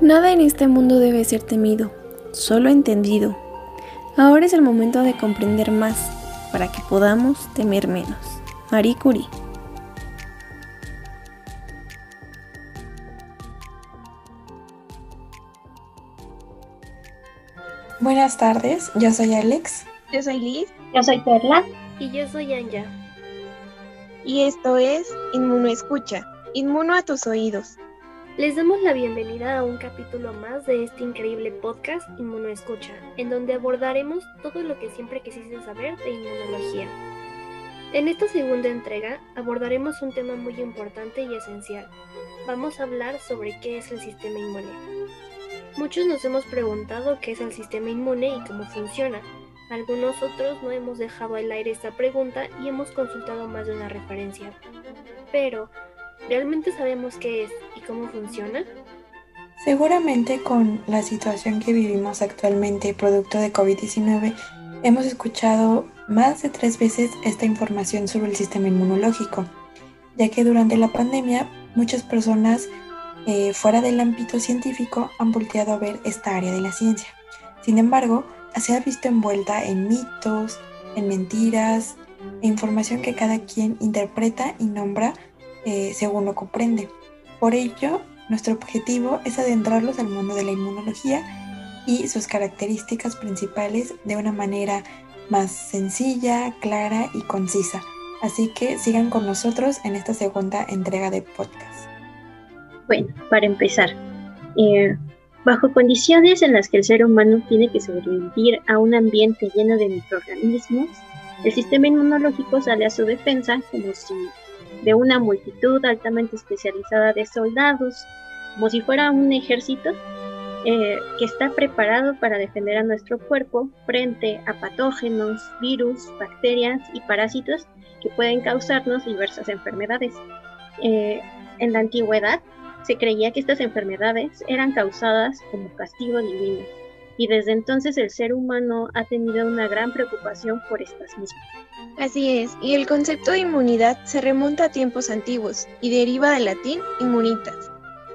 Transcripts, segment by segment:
Nada en este mundo debe ser temido, solo entendido. Ahora es el momento de comprender más para que podamos temer menos. Marie Curie. Buenas tardes, yo soy Alex. Yo soy Liz. Yo soy Perla. Y yo soy Anja. Y esto es Inmuno Escucha, Inmuno a tus oídos. Les damos la bienvenida a un capítulo más de este increíble podcast Inmuno Escucha, en donde abordaremos todo lo que siempre quisiste saber de inmunología. En esta segunda entrega abordaremos un tema muy importante y esencial. Vamos a hablar sobre qué es el sistema inmune. Muchos nos hemos preguntado qué es el sistema inmune y cómo funciona. Algunos otros no hemos dejado al aire esta pregunta y hemos consultado más de una referencia. Pero, ¿realmente sabemos qué es y cómo funciona? Seguramente con la situación que vivimos actualmente producto de COVID-19 hemos escuchado más de tres veces esta información sobre el sistema inmunológico, ya que durante la pandemia muchas personas eh, fuera del ámbito científico han volteado a ver esta área de la ciencia. Sin embargo, se ha visto envuelta en mitos, en mentiras e información que cada quien interpreta y nombra eh, según lo comprende. Por ello, nuestro objetivo es adentrarlos al mundo de la inmunología y sus características principales de una manera más sencilla, clara y concisa. Así que sigan con nosotros en esta segunda entrega de podcast. Bueno, para empezar, eh, bajo condiciones en las que el ser humano tiene que sobrevivir a un ambiente lleno de microorganismos, el sistema inmunológico sale a su defensa como si de una multitud altamente especializada de soldados, como si fuera un ejército eh, que está preparado para defender a nuestro cuerpo frente a patógenos, virus, bacterias y parásitos que pueden causarnos diversas enfermedades. Eh, en la antigüedad, se creía que estas enfermedades eran causadas como castigo divino, y desde entonces el ser humano ha tenido una gran preocupación por estas mismas. Así es, y el concepto de inmunidad se remonta a tiempos antiguos y deriva del latín immunitas,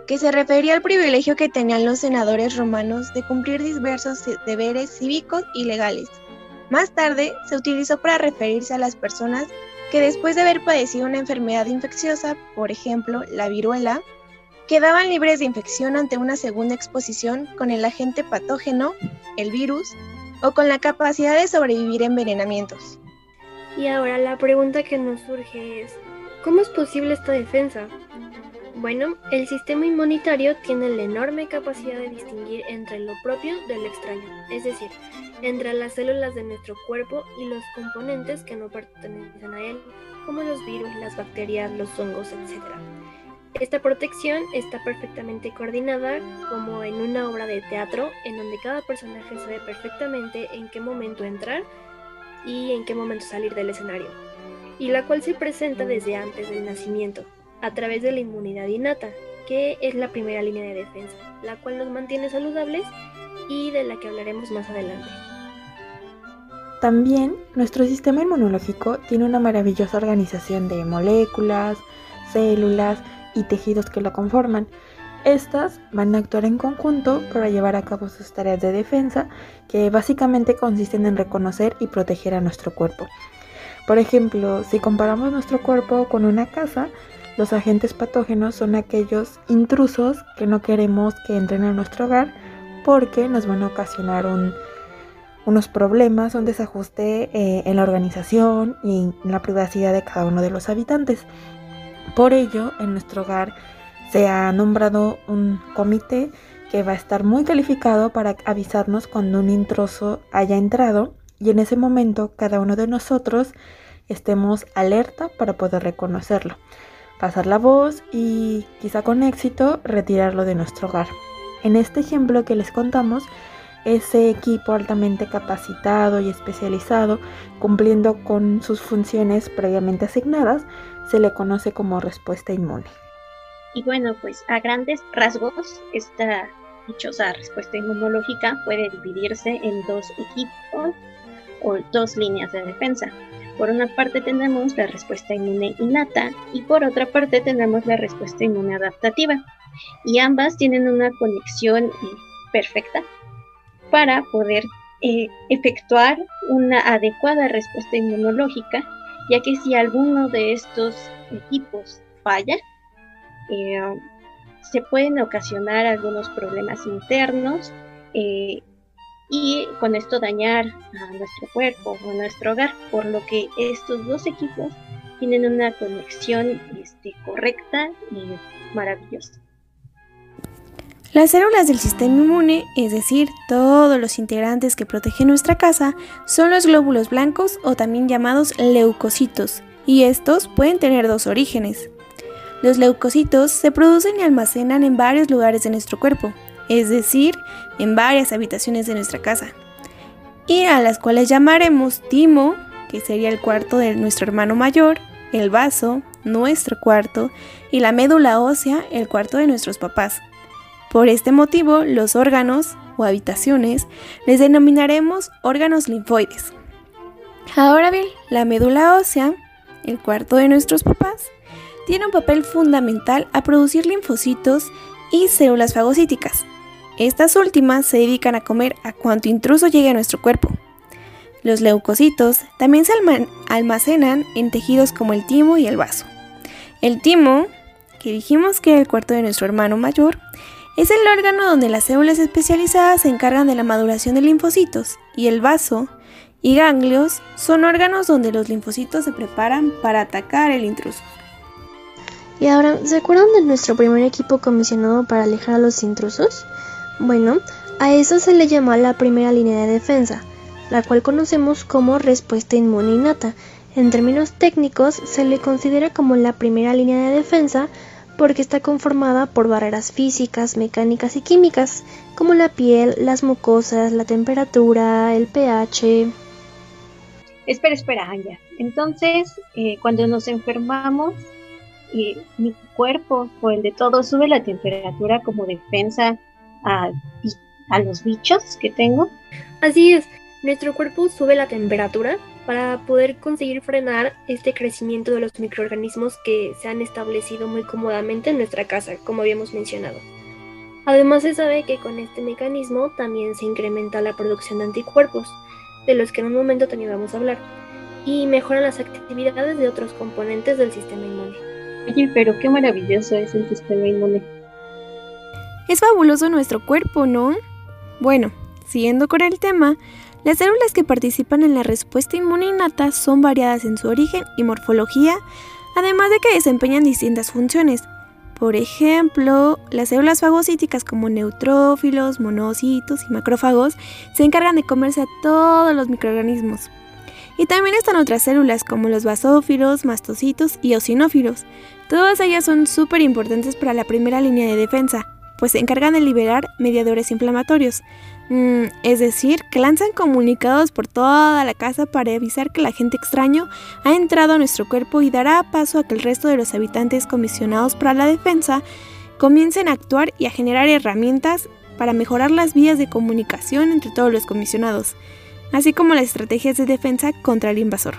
que se refería al privilegio que tenían los senadores romanos de cumplir diversos deberes cívicos y legales. Más tarde se utilizó para referirse a las personas que después de haber padecido una enfermedad infecciosa, por ejemplo la viruela, quedaban libres de infección ante una segunda exposición con el agente patógeno, el virus, o con la capacidad de sobrevivir a envenenamientos. Y ahora la pregunta que nos surge es, ¿cómo es posible esta defensa? Bueno, el sistema inmunitario tiene la enorme capacidad de distinguir entre lo propio de lo extraño, es decir, entre las células de nuestro cuerpo y los componentes que no pertenecen a él, como los virus, las bacterias, los hongos, etc. Esta protección está perfectamente coordinada como en una obra de teatro en donde cada personaje sabe perfectamente en qué momento entrar y en qué momento salir del escenario, y la cual se presenta desde antes del nacimiento, a través de la inmunidad innata, que es la primera línea de defensa, la cual nos mantiene saludables y de la que hablaremos más adelante. También nuestro sistema inmunológico tiene una maravillosa organización de moléculas, células, y tejidos que lo conforman. Estas van a actuar en conjunto para llevar a cabo sus tareas de defensa, que básicamente consisten en reconocer y proteger a nuestro cuerpo. Por ejemplo, si comparamos nuestro cuerpo con una casa, los agentes patógenos son aquellos intrusos que no queremos que entren a nuestro hogar porque nos van a ocasionar unos problemas, un desajuste eh, en la organización y en la privacidad de cada uno de los habitantes. Por ello, en nuestro hogar se ha nombrado un comité que va a estar muy calificado para avisarnos cuando un intruso haya entrado y en ese momento cada uno de nosotros estemos alerta para poder reconocerlo, pasar la voz y quizá con éxito retirarlo de nuestro hogar. En este ejemplo que les contamos, ese equipo altamente capacitado y especializado, cumpliendo con sus funciones previamente asignadas, se le conoce como respuesta inmune. Y bueno, pues a grandes rasgos, esta dichosa respuesta inmunológica puede dividirse en dos equipos o dos líneas de defensa. Por una parte tenemos la respuesta inmune innata y por otra parte tenemos la respuesta inmune adaptativa. Y ambas tienen una conexión perfecta para poder eh, efectuar una adecuada respuesta inmunológica, ya que si alguno de estos equipos falla, eh, se pueden ocasionar algunos problemas internos y con esto dañar a nuestro cuerpo o a nuestro hogar, por lo que estos dos equipos tienen una conexión este, correcta y maravillosa. Las células del sistema inmune, es decir, todos los integrantes que protegen nuestra casa, son los glóbulos blancos o también llamados leucocitos, y estos pueden tener dos orígenes. Los leucocitos se producen y almacenan en varios lugares de nuestro cuerpo, es decir, en varias habitaciones de nuestra casa, y a las cuales llamaremos timo, que sería el cuarto de nuestro hermano mayor, el vaso, nuestro cuarto, y la médula ósea, el cuarto de nuestros papás. Por este motivo, los órganos o habitaciones les denominaremos órganos linfoides. Ahora bien, la médula ósea, el cuarto de nuestros papás, tiene un papel fundamental a producir linfocitos y células fagocíticas, estas últimas se dedican a comer a cuanto intruso llegue a nuestro cuerpo. Los leucocitos también se almacenan en tejidos como el timo y el vaso. El timo, que dijimos que era el cuarto de nuestro hermano mayor, es el órgano donde las células especializadas se encargan de la maduración de linfocitos, y el vaso y ganglios son órganos donde los linfocitos se preparan para atacar el intruso. Y ahora, ¿se acuerdan de nuestro primer equipo comisionado para alejar a los intrusos? Bueno, a eso se le llama la primera línea de defensa, la cual conocemos como respuesta inmune innata. En términos técnicos, se le considera como la primera línea de defensa porque está conformada por barreras físicas, mecánicas y químicas, como la piel, las mucosas, la temperatura, el pH. Espera, espera, Anja. Entonces, eh, cuando nos enfermamos, eh, mi cuerpo o el de todos sube la temperatura como defensa a, los bichos que tengo. Así es, nuestro cuerpo sube la temperatura para poder conseguir frenar este crecimiento de los microorganismos que se han establecido muy cómodamente en nuestra casa, como habíamos mencionado. Además se sabe que con este mecanismo también se incrementa la producción de anticuerpos, de los que en un momento también vamos a hablar, y mejoran las actividades de otros componentes del sistema inmune. Oye, pero qué maravilloso es el sistema inmune. Es fabuloso nuestro cuerpo, ¿no? Bueno, siguiendo con el tema, las células que participan en la respuesta inmune innata son variadas en su origen y morfología, además de que desempeñan distintas funciones. Por ejemplo, las células fagocíticas como neutrófilos, monocitos y macrófagos se encargan de comerse a todos los microorganismos. Y también están otras células como los basófilos, mastocitos y eosinófilos. Todas ellas son súper importantes para la primera línea de defensa, pues se encargan de liberar mediadores inflamatorios, mm, es decir, que lanzan comunicados por toda la casa para avisar que la gente extraño ha entrado a nuestro cuerpo y dará paso a que el resto de los habitantes comisionados para la defensa comiencen a actuar y a generar herramientas para mejorar las vías de comunicación entre todos los comisionados, así como las estrategias de defensa contra el invasor.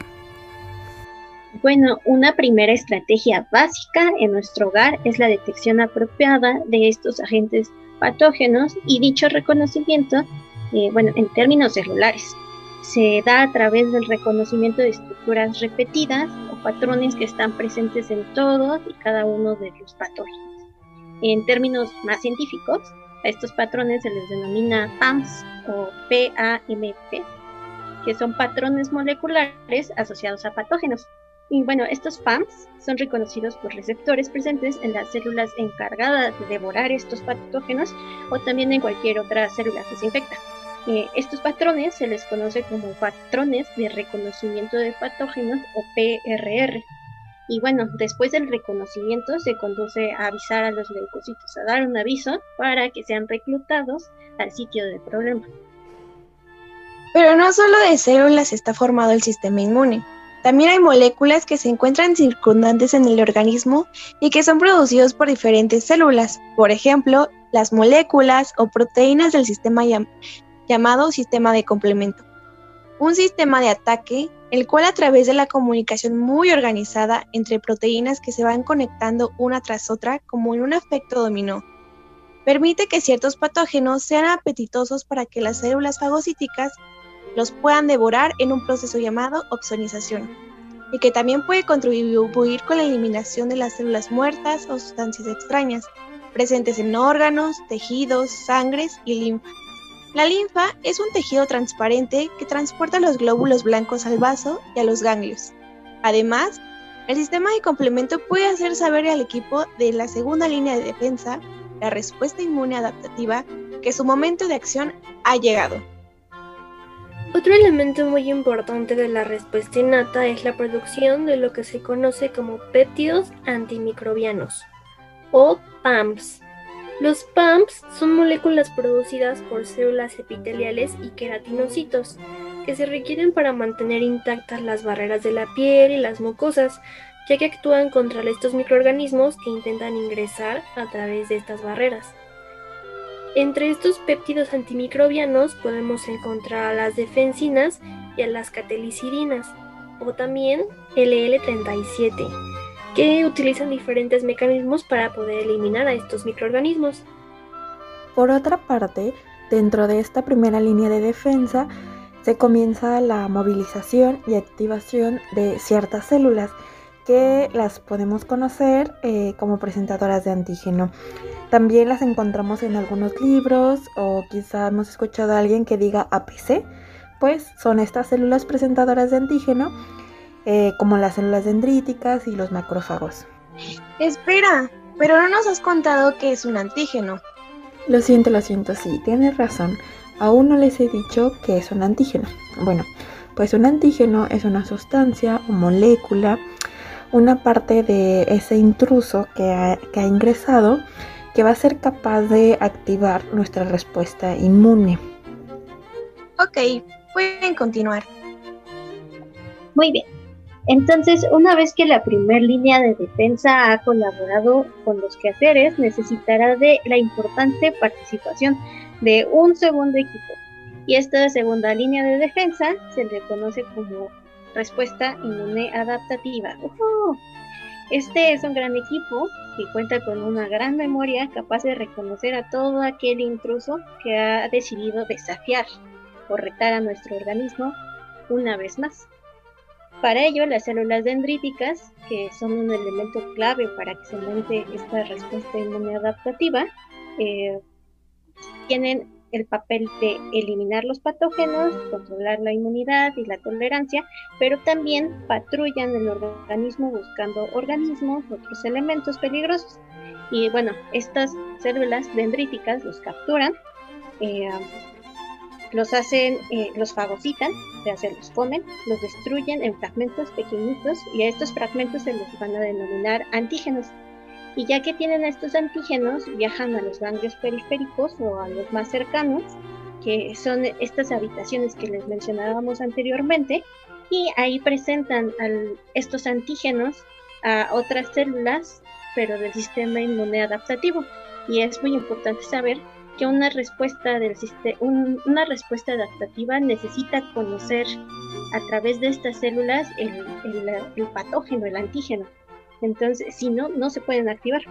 Bueno, una primera estrategia básica en nuestro hogar es la detección apropiada de estos agentes patógenos y dicho reconocimiento, eh, bueno, en términos celulares, se da a través del reconocimiento de estructuras repetidas o patrones que están presentes en todos y cada uno de los patógenos. En términos más científicos, a estos patrones se les denomina PAMS o PAMP, que son patrones moleculares asociados a patógenos. Y bueno, estos PAMs son reconocidos por receptores presentes en las células encargadas de devorar estos patógenos o también en cualquier otra célula que se infecta. Eh, estos patrones se les conoce como patrones de reconocimiento de patógenos o PRR. Y bueno, después del reconocimiento se conduce a avisar a los leucocitos, a dar un aviso para que sean reclutados al sitio del problema. Pero no solo de células está formado el sistema inmune. También hay moléculas que se encuentran circundantes en el organismo y que son producidos por diferentes células, por ejemplo, las moléculas o proteínas del sistema llamado sistema de complemento. un sistema de ataque, el cual a través de la comunicación muy organizada entre proteínas que se van conectando una tras otra como en un efecto dominó, permite que ciertos patógenos sean apetitosos para que las células fagocíticas los puedan devorar en un proceso llamado opsonización, y que también puede contribuir con la eliminación de las células muertas o sustancias extrañas presentes en órganos, tejidos, sangres y linfa. La linfa es un tejido transparente que transporta los glóbulos blancos al vaso y a los ganglios. Además, el sistema de complemento puede hacer saber al equipo de la segunda línea de defensa, la respuesta inmune adaptativa, que su momento de acción ha llegado. Otro elemento muy importante de la respuesta innata es la producción de lo que se conoce como péptidos antimicrobianos o PAMPs. Los PAMPs son moléculas producidas por células epiteliales y queratinocitos que se requieren para mantener intactas las barreras de la piel y las mucosas, ya que actúan contra estos microorganismos que intentan ingresar a través de estas barreras. Entre estos péptidos antimicrobianos podemos encontrar a las defensinas y a las catelicidinas, o también LL37, que utilizan diferentes mecanismos para poder eliminar a estos microorganismos. Por otra parte, dentro de esta primera línea de defensa, se comienza la movilización y activación de ciertas células que las podemos conocer eh, como presentadoras de antígeno. También las encontramos en algunos libros o quizá hemos escuchado a alguien que diga APC, pues son estas células presentadoras de antígeno eh, como las células dendríticas y los macrófagos. Espera, pero no nos has contado qué es un antígeno. Lo siento, lo siento, sí, tienes razón. Aún no les he dicho qué es un antígeno. Bueno, pues un antígeno es una sustancia o molécula una parte de ese intruso que ha, ingresado que va a ser capaz de activar nuestra respuesta inmune. Ok, pueden continuar. Muy bien. Entonces, una vez que la primera línea de defensa ha colaborado con los quehaceres, necesitará de la importante participación de un segundo equipo. Y esta segunda línea de defensa se le conoce como respuesta inmune adaptativa. Este es un gran equipo que cuenta con una gran memoria capaz de reconocer a todo aquel intruso que ha decidido desafiar o retar a nuestro organismo una vez más. Para ello, las células dendríticas, que son un elemento clave para que se monte esta respuesta inmune adaptativa, eh, tienen el papel de eliminar los patógenos, controlar la inmunidad y la tolerancia, pero también patrullan el organismo buscando organismos, otros elementos peligrosos. Y bueno, estas células dendríticas los capturan, eh, los hacen, eh, los fagocitan, o sea, se los comen, los destruyen en fragmentos pequeñitos y a estos fragmentos se les van a denominar antígenos y ya que tienen estos antígenos, viajan a los ganglios periféricos o a los más cercanos, que son estas habitaciones que les mencionábamos anteriormente, y ahí presentan estos antígenos a otras células, pero del sistema inmune adaptativo. Y es muy importante saber que una respuesta, del una respuesta adaptativa necesita conocer a través de estas células el patógeno, el antígeno. Entonces, si no, no se pueden activar.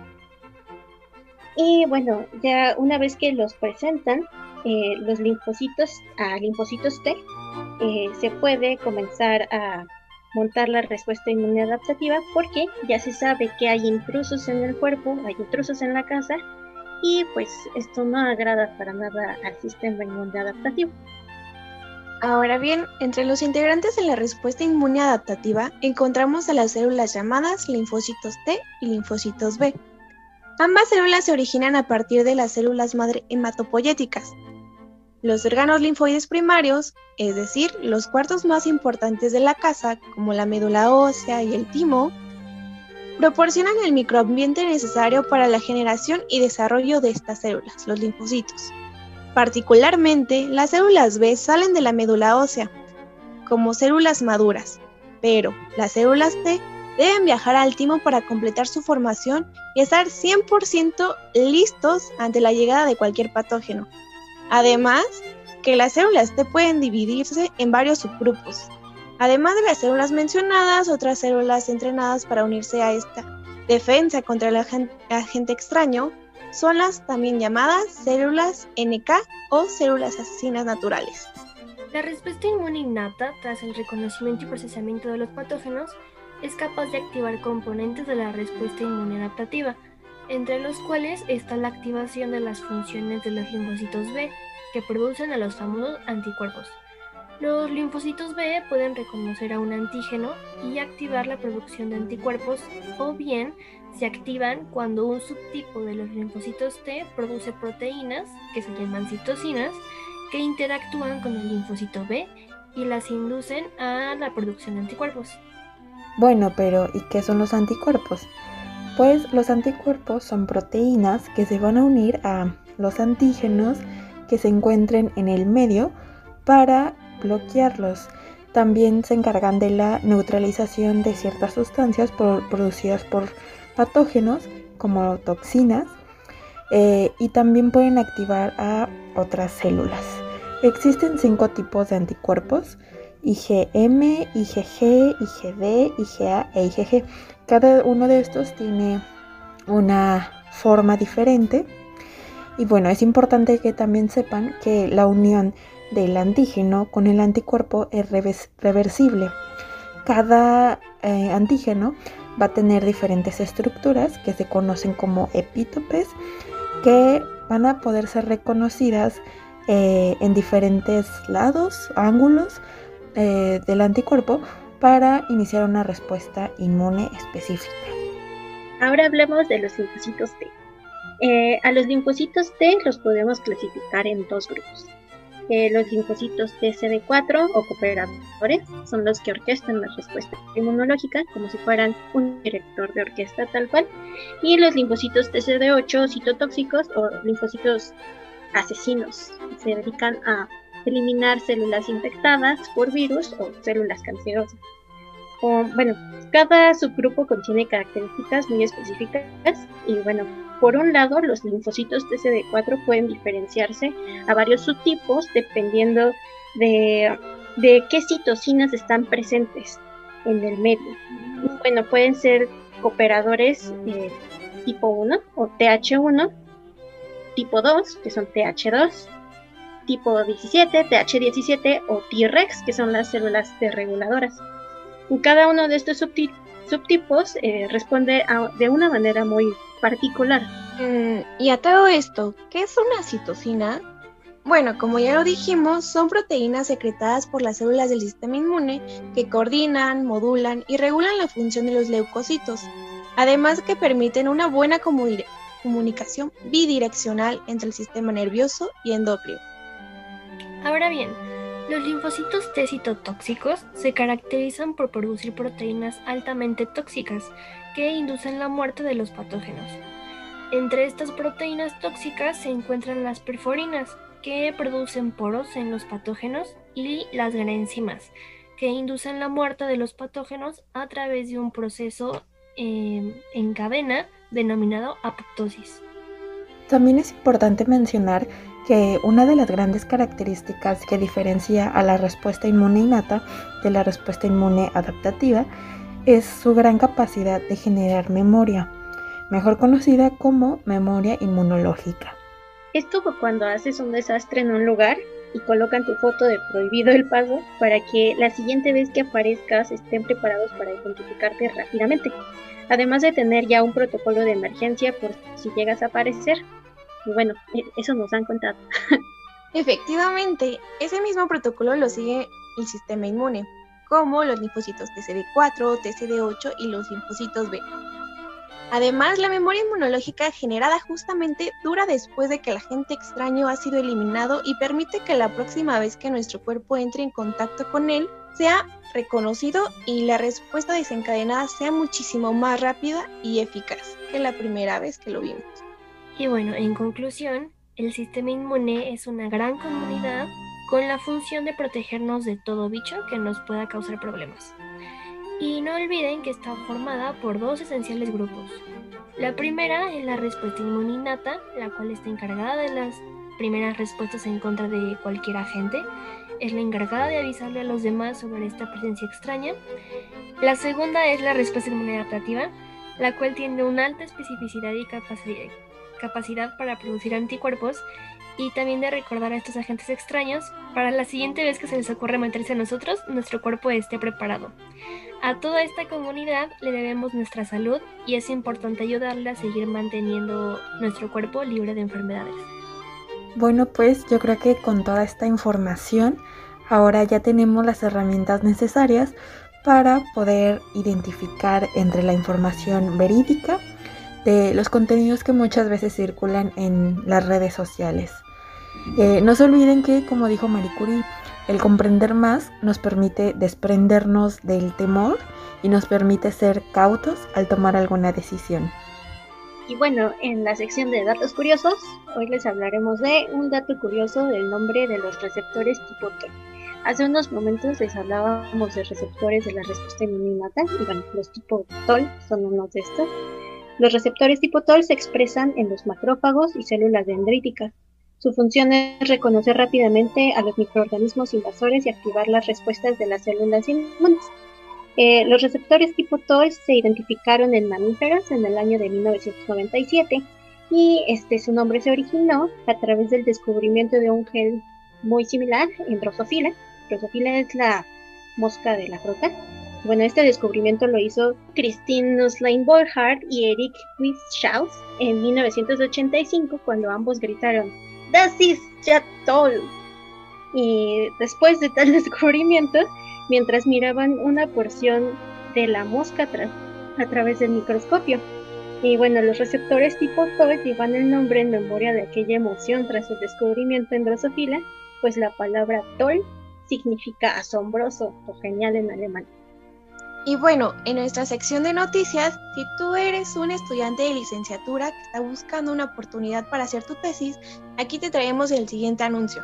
Y bueno, ya una vez que los presentan, eh, los linfocitos a linfocitos T, eh, se puede comenzar a montar la respuesta inmune adaptativa porque ya se sabe que hay intrusos en el cuerpo, hay intrusos en la casa y pues esto no agrada para nada al sistema inmune adaptativo. Ahora bien, entre los integrantes de la respuesta inmune adaptativa encontramos a las células llamadas linfocitos T y linfocitos B. Ambas células se originan a partir de las células madre hematopoyéticas. Los órganos linfoides primarios, es decir, los cuartos más importantes de la casa, como la médula ósea y el timo, proporcionan el microambiente necesario para la generación y desarrollo de estas células, los linfocitos. Particularmente, las células B salen de la médula ósea como células maduras, pero las células T deben viajar al timo para completar su formación y estar 100% listos ante la llegada de cualquier patógeno. Además, que las células T pueden dividirse en varios subgrupos. Además de las células mencionadas, otras células entrenadas para unirse a esta defensa contra el agente extraño son las también llamadas células NK o células asesinas naturales. La respuesta inmune innata, tras el reconocimiento y procesamiento de los patógenos, es capaz de activar componentes de la respuesta inmune adaptativa, entre los cuales está la activación de las funciones de los linfocitos B, que producen a los famosos anticuerpos. Los linfocitos B pueden reconocer a un antígeno y activar la producción de anticuerpos, o bien se activan cuando un subtipo de los linfocitos T produce proteínas, que se llaman citocinas, que interactúan con el linfocito B y las inducen a la producción de anticuerpos. Bueno, pero ¿y qué son los anticuerpos? Pues los anticuerpos son proteínas que se van a unir a los antígenos que se encuentren en el medio para bloquearlos. También se encargan de la neutralización de ciertas sustancias producidas por patógenos como toxinas eh, y también pueden activar a otras células. Existen cinco tipos de anticuerpos, IgM, IgG, IgD, IgA e IgG. Cada uno de estos tiene una forma diferente. Y bueno, es importante que también sepan que la unión del antígeno con el anticuerpo es reversible. Cada eh, antígeno va a tener diferentes estructuras que se conocen como epítopes que van a poder ser reconocidas eh, en diferentes lados, ángulos eh, del anticuerpo para iniciar una respuesta inmune específica. Ahora hablemos de los linfocitos T. Eh, a los linfocitos T los podemos clasificar en dos grupos. Los linfocitos TCD4 o cooperadores son los que orquestan la respuesta inmunológica como si fueran un director de orquesta tal cual. Y los linfocitos TCD8 citotóxicos o linfocitos asesinos se dedican a eliminar células infectadas por virus o células cancerosas. bueno, cada subgrupo contiene características muy específicas y bueno, por un lado los linfocitos TCD4 pueden diferenciarse a varios subtipos dependiendo de, qué citocinas están presentes en el medio. Bueno, pueden ser cooperadores tipo 1 o TH1, tipo 2, que son TH2, tipo 17, TH17 o T-Rex, que son las células reguladoras. Cada uno de estos subtipos eh, responde de una manera muy particular. Mm, y a todo esto, ¿qué es una citocina? Bueno, como ya lo dijimos, son proteínas secretadas por las células del sistema inmune que coordinan, modulan y regulan la función de los leucocitos, además que permiten una buena comunicación bidireccional entre el sistema nervioso y endocrino. Ahora bien, los linfocitos T citotóxicos se caracterizan por producir proteínas altamente tóxicas que inducen la muerte de los patógenos. Entre estas proteínas tóxicas se encuentran las perforinas, que producen poros en los patógenos, y las grenzimas, que inducen la muerte de los patógenos a través de un proceso em, en cadena denominado apoptosis. También es importante mencionar que una de las grandes características que diferencia a la respuesta inmune innata de la respuesta inmune adaptativa es su gran capacidad de generar memoria, mejor conocida como memoria inmunológica. Esto cuando haces un desastre en un lugar y colocan tu foto de prohibido el paso para que la siguiente vez que aparezcas estén preparados para identificarte rápidamente, además de tener ya un protocolo de emergencia por si llegas a aparecer. Y bueno, e, eso nos han contado. Efectivamente, ese mismo protocolo lo sigue el sistema inmune, como los linfocitos TCD4, TCD8 y los linfocitos B. Además, la memoria inmunológica generada justamente dura después de que el agente extraño ha sido eliminado y permite que la próxima vez que nuestro cuerpo entre en contacto con él sea reconocido y la respuesta desencadenada sea muchísimo más rápida y eficaz que la primera vez que lo vimos. Y bueno, en conclusión, el sistema inmune es una gran comunidad con la función de protegernos de todo bicho que nos pueda causar problemas. Y no olviden que está formada por dos esenciales grupos. La primera es la respuesta inmune innata, la cual está encargada de las primeras respuestas en contra de cualquier agente. Es la encargada de avisarle a los demás sobre esta presencia extraña. La segunda es la respuesta inmunitativa, la cual tiene una alta especificidad y capacidad para producir anticuerpos y también de recordar a estos agentes extraños para la siguiente vez que se les ocurra meterse a nosotros, nuestro cuerpo esté preparado. A toda esta comunidad le debemos nuestra salud y es importante ayudarle a seguir manteniendo nuestro cuerpo libre de enfermedades. Bueno, pues yo creo que con toda esta información ahora ya tenemos las herramientas necesarias para poder identificar entre la información verídica de los contenidos que muchas veces circulan en las redes sociales. Eh, no se olviden que, como dijo Marie Curie, el comprender más nos permite desprendernos del temor y nos permite ser cautos al tomar alguna decisión. Y bueno, en la sección de datos curiosos, hoy les hablaremos de un dato curioso del nombre de los receptores tipo T. Hace unos momentos les hablábamos de receptores de la respuesta inmunitaria y bueno, los tipo TOL son unos de estos. Los receptores tipo TOL se expresan en los macrófagos y células dendríticas. Su función es reconocer rápidamente a los microorganismos invasores y activar las respuestas de las células inmunes. Eh, los receptores tipo TOL se identificaron en mamíferos en el año de 1997 y este, su nombre se originó a través del descubrimiento de un gel muy similar en Drosophila. Drosophila es la mosca de la fruta. Bueno, este descubrimiento lo hizo Christine Nusslein Borchardt y Eric Wischaus en 1985 cuando ambos gritaron Das ist ja toll. Y después de tal descubrimiento, mientras miraban una porción de la mosca a través del microscopio. Y bueno, los receptores tipo TOL llevan el nombre en memoria de aquella emoción tras el descubrimiento en Drosophila, pues la palabra toll significa asombroso o genial en alemán. Y bueno, en nuestra sección de noticias, si tú eres un estudiante de licenciatura que está buscando una oportunidad para hacer tu tesis, aquí te traemos el siguiente anuncio.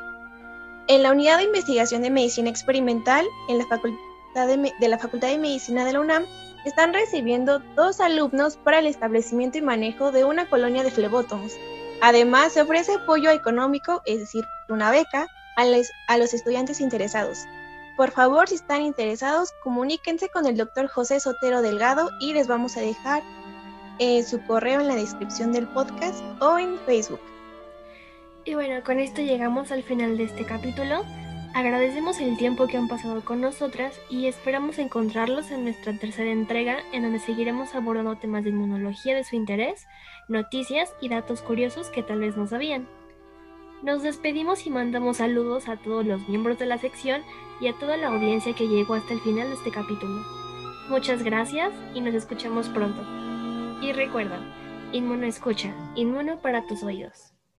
En la unidad de investigación de medicina experimental en la facultad de, la Facultad de Medicina de la UNAM, están recibiendo dos alumnos para el establecimiento y manejo de una colonia de flebótomos. Además, se ofrece apoyo económico, es decir, una beca, a los estudiantes interesados. Por favor, si están interesados, comuníquense con el doctor José Sotero Delgado y les vamos a dejar eh, su correo en la descripción del podcast o en Facebook. Y bueno, con esto llegamos al final de este capítulo. Agradecemos el tiempo que han pasado con nosotras y esperamos encontrarlos en nuestra tercera entrega en donde seguiremos abordando temas de inmunología de su interés, noticias y datos curiosos que tal vez no sabían. Nos despedimos y mandamos saludos a todos los miembros de la sección y a toda la audiencia que llegó hasta el final de este capítulo. Muchas gracias y nos escuchamos pronto. Y recuerda, Inmuno escucha, inmuno para tus oídos.